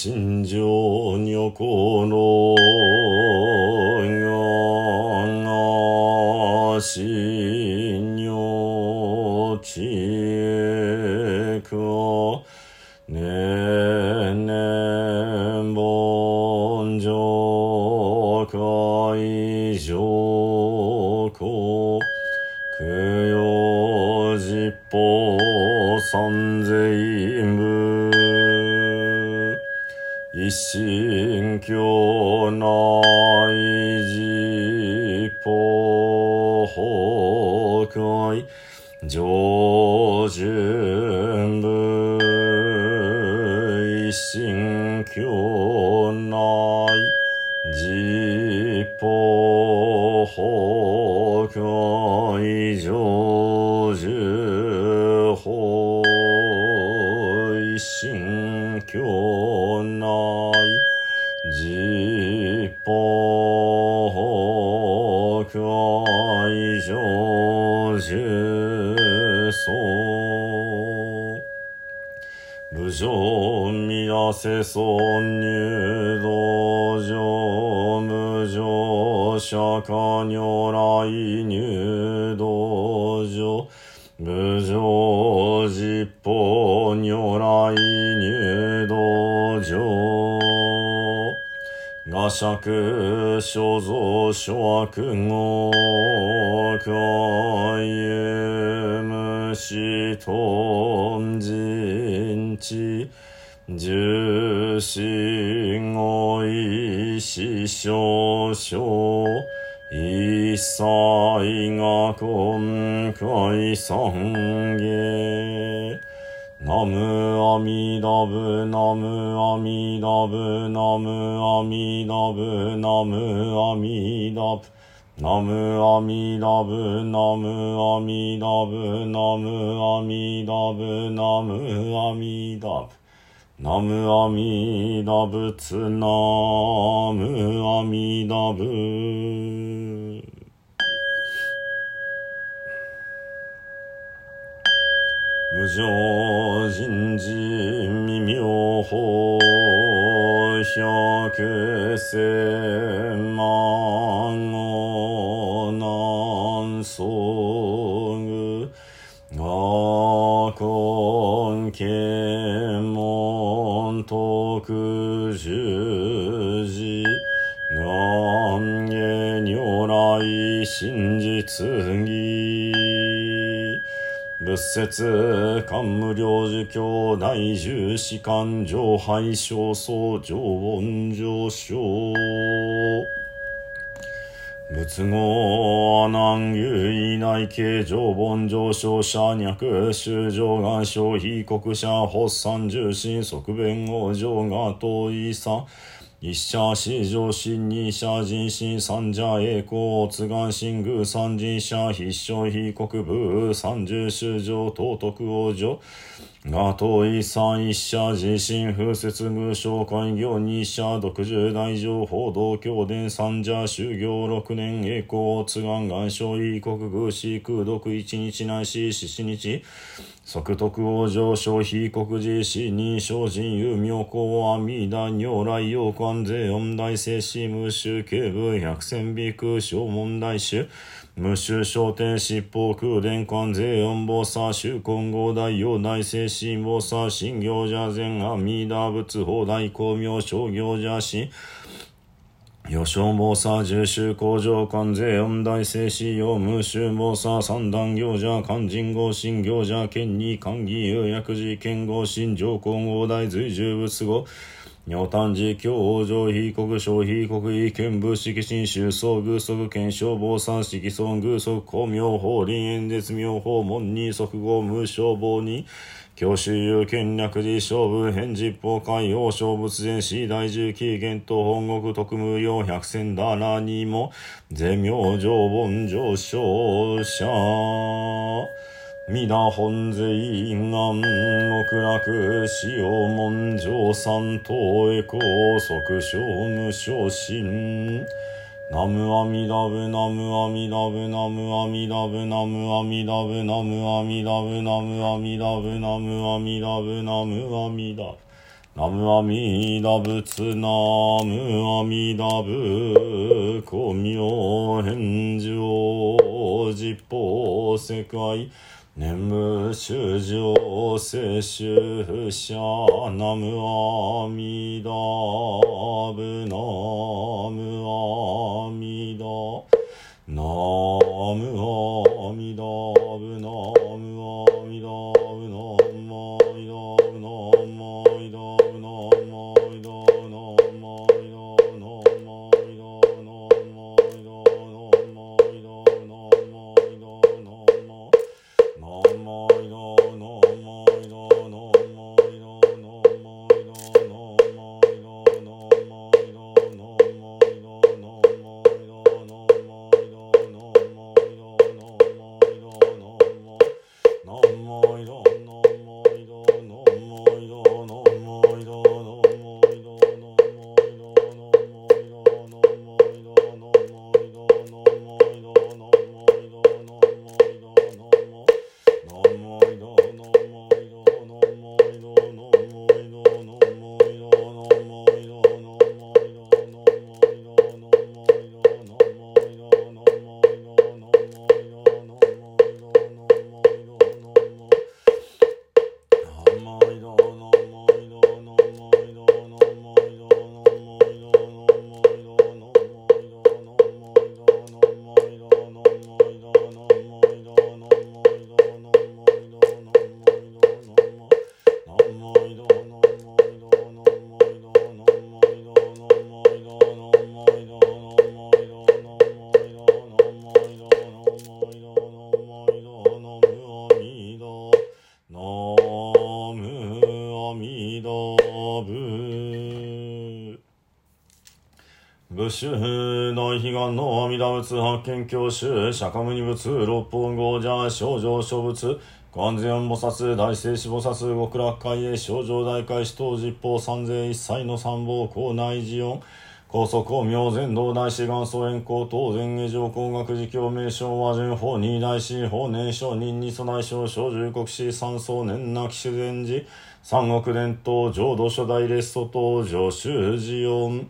心情女心がし女きかねえ愛じ法ほかい。上旬部一心教世尊入道場無常釈迦如来入道場無常実法如来入道場画尺所蔵諸悪語海遊無視頓人知重心語意師匠匠一切が今回三下ナムアミダブナムアミダブナムアミダブナムアミダブ。ナムアミダブナムアミダブナムアミダブナムアミダブ。ナムアミダブツナムアミダブ。無常人事未妙法百千万語南宋具我根検仏説官無領寿教大重士官上拝小僧上恩上昇仏語阿南有意内形上本上昇者脈修上願消費国者発散重心側弁王上が遠いさ。一社四上心二社人心三者栄光津願神宮三人者必勝非国部三十修上道徳王女。が遠い三一社自身風雪宮商会業二社独十大乗報道教伝三者修行六年栄光津願願勝非国宮市空毒一日内し四四日。即徳王上昇非国寺死に精進有妙高阿弥陀如来陽関税音大聖師無宗警部百戦美空小問題種無宗商店七宝空伝関税音菩薩宗根合大陽大聖師菩薩新行者前阿弥陀仏法大光明商行者師予想謀査重修工場関税音大聖師用無臭謀査三段行者肝心合心行者県に官議有薬事県合心上皇合大随従仏語尿炭寺教王上非国小非国意見部式新州総偶則検証防三式総偶則公明法臨演絶妙法門に即合無消防に。教習有権略寺勝負返実法海洋小仏前死大重紀元と本国特務用百戦だらにも税明上本上昇者皆本税願極楽使用文上三等へ高速小無昇進ナムアミラブナムアミラブナムアミラブナムアミラブナムアミラブナムアミラブナムアミラブナムアミラブ。ナムアミラブツナムアミラブ。古名返上ポ法世界。念無修上聖修者ナムアミダブナムアミダナムアミダ。もいろんな主大悲願の阿弥陀仏発見教主釈迦牟尼仏六本五者少女諸仏完全菩薩大聖子菩薩極楽会へ少女大会使徒実法三千一切の三宝校内寺音高速公明全道大師元祖円光当然下上工学寺教名称和順法二大師法年少人に備え少小十国史三層年なき修善寺三国伝統浄土初代列祖登場修寺音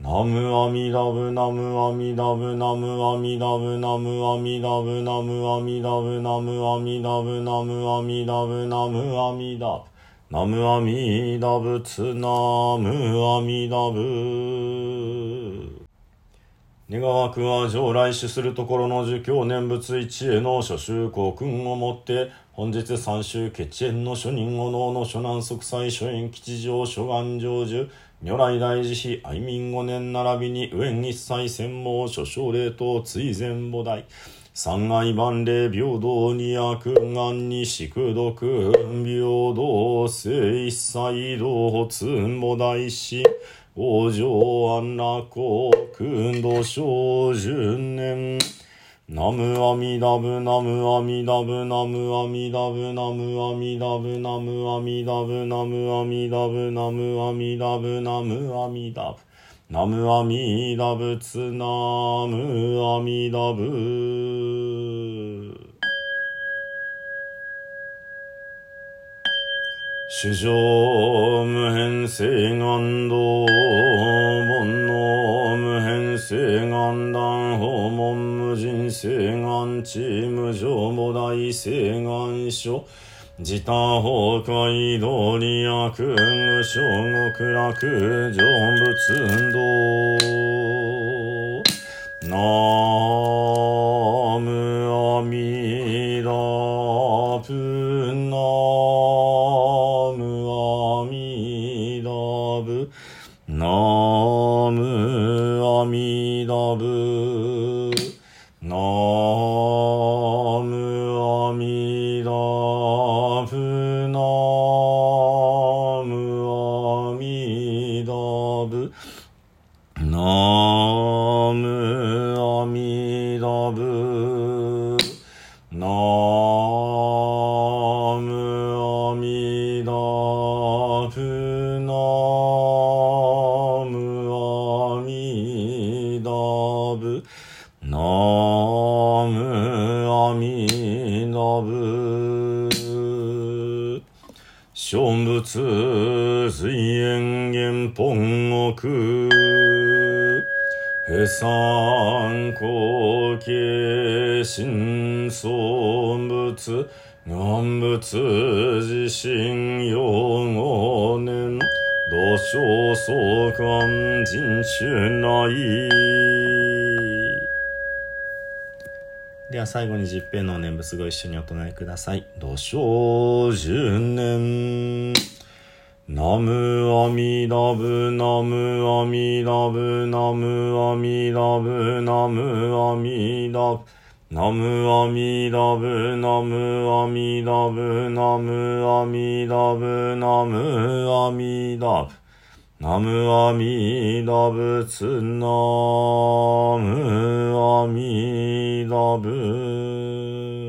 ナムアミダブナムアミダブナムアミダブナムアミダブナムアミダブナムアミダブナムアミダブナムアミダブナムアミダブツナムアミダブ。願わくは将来死するところの儒教念仏一への諸宗公君をもって本日三州決縁の諸人お能の諸南息災諸縁吉祥諸願成就。如来大慈悲愛民五年並びに上一切専門諸奨霊と追善母大三愛万霊平等に悪願に宿毒平等性一切道通母大師往生安楽国土小十年ナムアミダブナムアミダブナムアミダブナムアミダブナムアミダブナムアミダブナムアミダブナムアミダブ。ナムアミダブツナムアミダブ主上無変性願道煩悩無変性願断訪問人聖願地無常母大聖願書自他崩壊道理悪運無極楽成仏道なむあみだぷブナムアミダブナムアミダブナムアミダブナムアミダブ小仏部随縁元本。国。不参考形新創物南仏自身用五年土生相関人種内では最後に十平の念仏ご一緒にお唱えください。土生十年ナムアミダブナムアミダブナムアミダブナムアミダブ。ナムアミダブナムアミダブナムアミダブナムアミダブ。ナムアミダブツナムアミダブ。